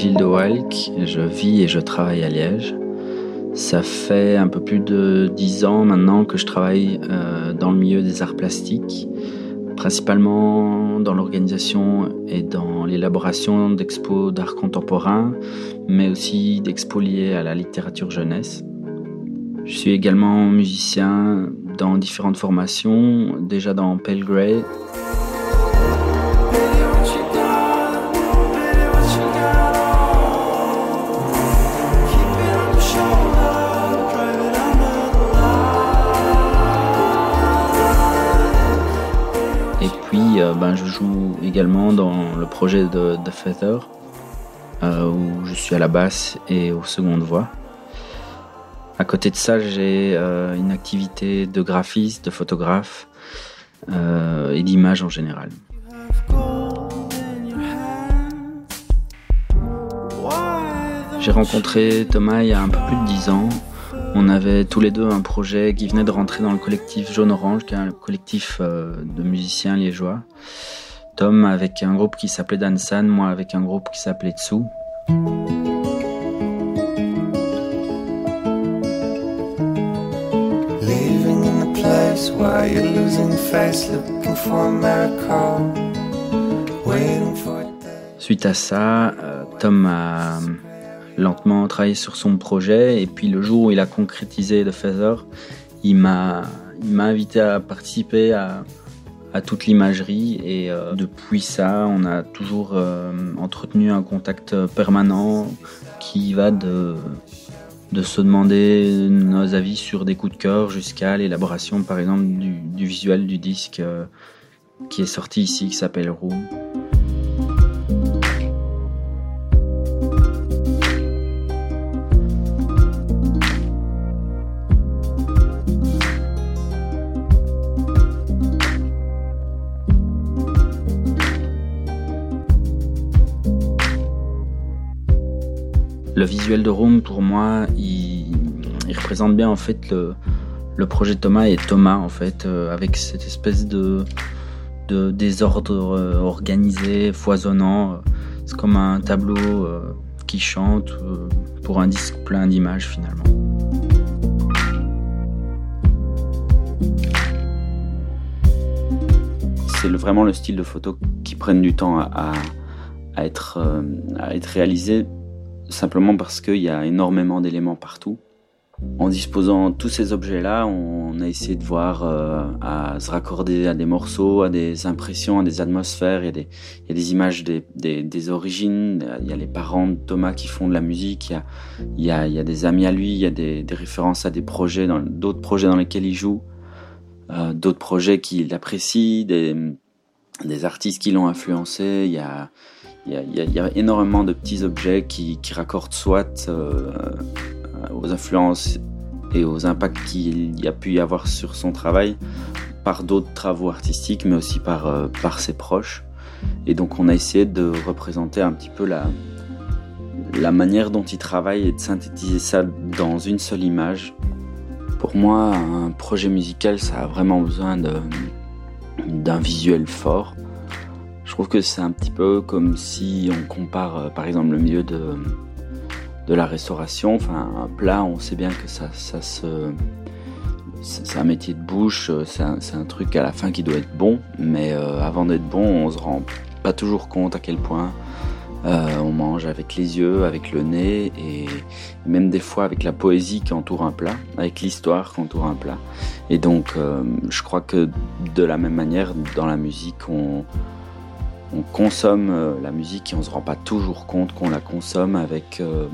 Mathilde Walk, je vis et je travaille à Liège. Ça fait un peu plus de dix ans maintenant que je travaille euh, dans le milieu des arts plastiques, principalement dans l'organisation et dans l'élaboration d'expos d'art contemporain, mais aussi d'expos liés à la littérature jeunesse. Je suis également musicien dans différentes formations, déjà dans Pale Grey, ben, je joue également dans le projet de The Feather, euh, où je suis à la basse et aux secondes voix. À côté de ça, j'ai euh, une activité de graphiste, de photographe et d'image en général. J'ai rencontré Thomas il y a un peu plus de 10 ans on avait tous les deux un projet qui venait de rentrer dans le collectif Jaune Orange, qui est un collectif euh, de musiciens liégeois. Tom avec un groupe qui s'appelait Dansan, moi avec un groupe qui s'appelait Tsu. Suite à ça, euh, Tom a lentement travaillé sur son projet. Et puis le jour où il a concrétisé The Feather, il m'a, invité à participer à, toute l'imagerie. Et euh, depuis ça, on a toujours euh, entretenu un contact permanent qui va de, se demander nos avis sur des coups de cœur jusqu'à l'élaboration, par exemple, du, du visuel du disque euh, qui est sorti ici, qui s'appelle Room. Visuel de Room, pour moi, il, représente bien en fait le, projet de Thomas et Thomas en fait, euh, avec cette espèce de, désordre euh, organisé, foisonnant. C'est comme un tableau euh, qui chante pour un disque plein d'images finalement. C'est vraiment le style de photo qui prennent du temps à, être, à être réalisé simplement parce qu'il y a énormément d'éléments partout. En disposant tous ces objets-là, on a essayé de voir, euh, à se raccorder à des morceaux, à des impressions, à des atmosphères. Il y a des, images des, origines. Il y a les parents de Thomas qui font de la musique. Il y a, des amis à lui. Il y a des, références à des projets, d'autres projets dans lesquels il joue, euh, d'autres projets qu'il apprécie, des, artistes qui l'ont influencé. Il y, a, énormément de petits objets qui, raccordent soit euh, aux influences et aux impacts qu'il y a pu y avoir sur son travail par d'autres travaux artistiques, mais aussi par, euh, ses proches. Et donc on a essayé de représenter un petit peu la manière dont il travaille et de synthétiser ça dans une seule image. Pour moi, un projet musical, ça a vraiment besoin d'un visuel fort. Trouve que c'est un petit peu comme si on compare euh, par exemple le milieu de, la restauration. Enfin, un plat, on sait bien que ça. C'est un métier de bouche, euh, c'est un, un, truc à la fin qui doit être bon, mais euh, avant d'être bon, on se rend pas toujours compte à quel point on mange avec les yeux, avec le nez et même des fois avec la poésie qui entoure un plat, avec l'histoire qui entoure un plat. Et donc, je crois que de la même manière, dans la musique, on, on consomme euh, la musique et on se rend pas toujours compte qu'on la consomme avec euh,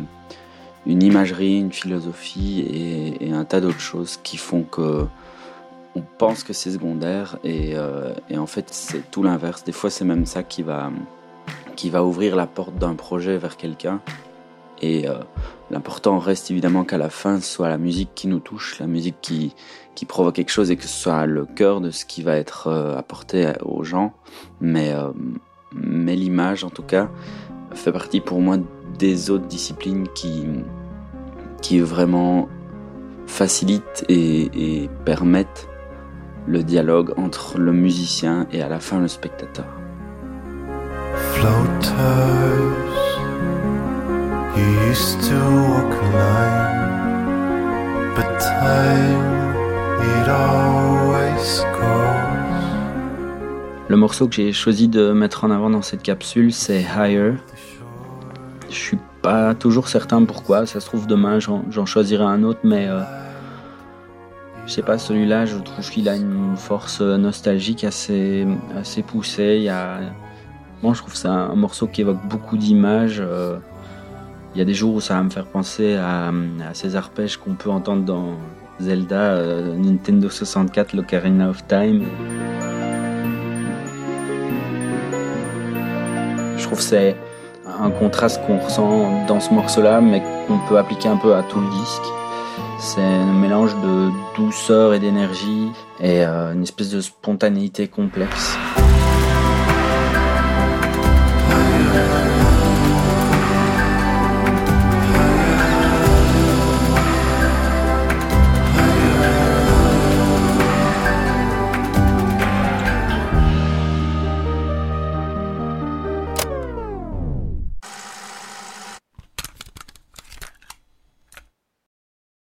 une imagerie, une philosophie et, un tas d'autres choses qui font que on pense que c'est secondaire euh, et, en fait c'est tout l'inverse. Des fois c'est même ça qui va, qui va ouvrir la porte d'un projet vers quelqu'un. Et l'important reste évidemment qu'à la fin ce soit la musique qui nous touche, la musique qui, qui provoque quelque chose et que ce soit le cœur de ce qui va être apporté aux gens. Mais mais l'image en tout cas fait partie pour moi des autres disciplines qui, qui vraiment facilitent et, et permettent le dialogue entre le musicien et à la fin le spectateur. Floaters Le morceau que j'ai choisi de mettre en avant dans cette capsule, c'est Higher. Je suis pas toujours certain pourquoi, ça se trouve demain j'en choisirai un autre, mais euh, je sais pas, celui-là, je trouve qu'il a une force nostalgique assez, assez poussée. Il y a... Moi, je trouve que c'est un morceau qui évoque beaucoup d'images. Euh, il y a des jours où ça va me faire penser à, ces arpèges qu'on peut entendre dans Zelda, euh, Nintendo 64, l'Ocarina of Time. je trouve que c'est un contraste qu'on ressent dans ce morceau-là, mais qu'on peut appliquer un peu à tout le disque. C'est un mélange de douceur et d'énergie et euh, une espèce de spontanéité complexe.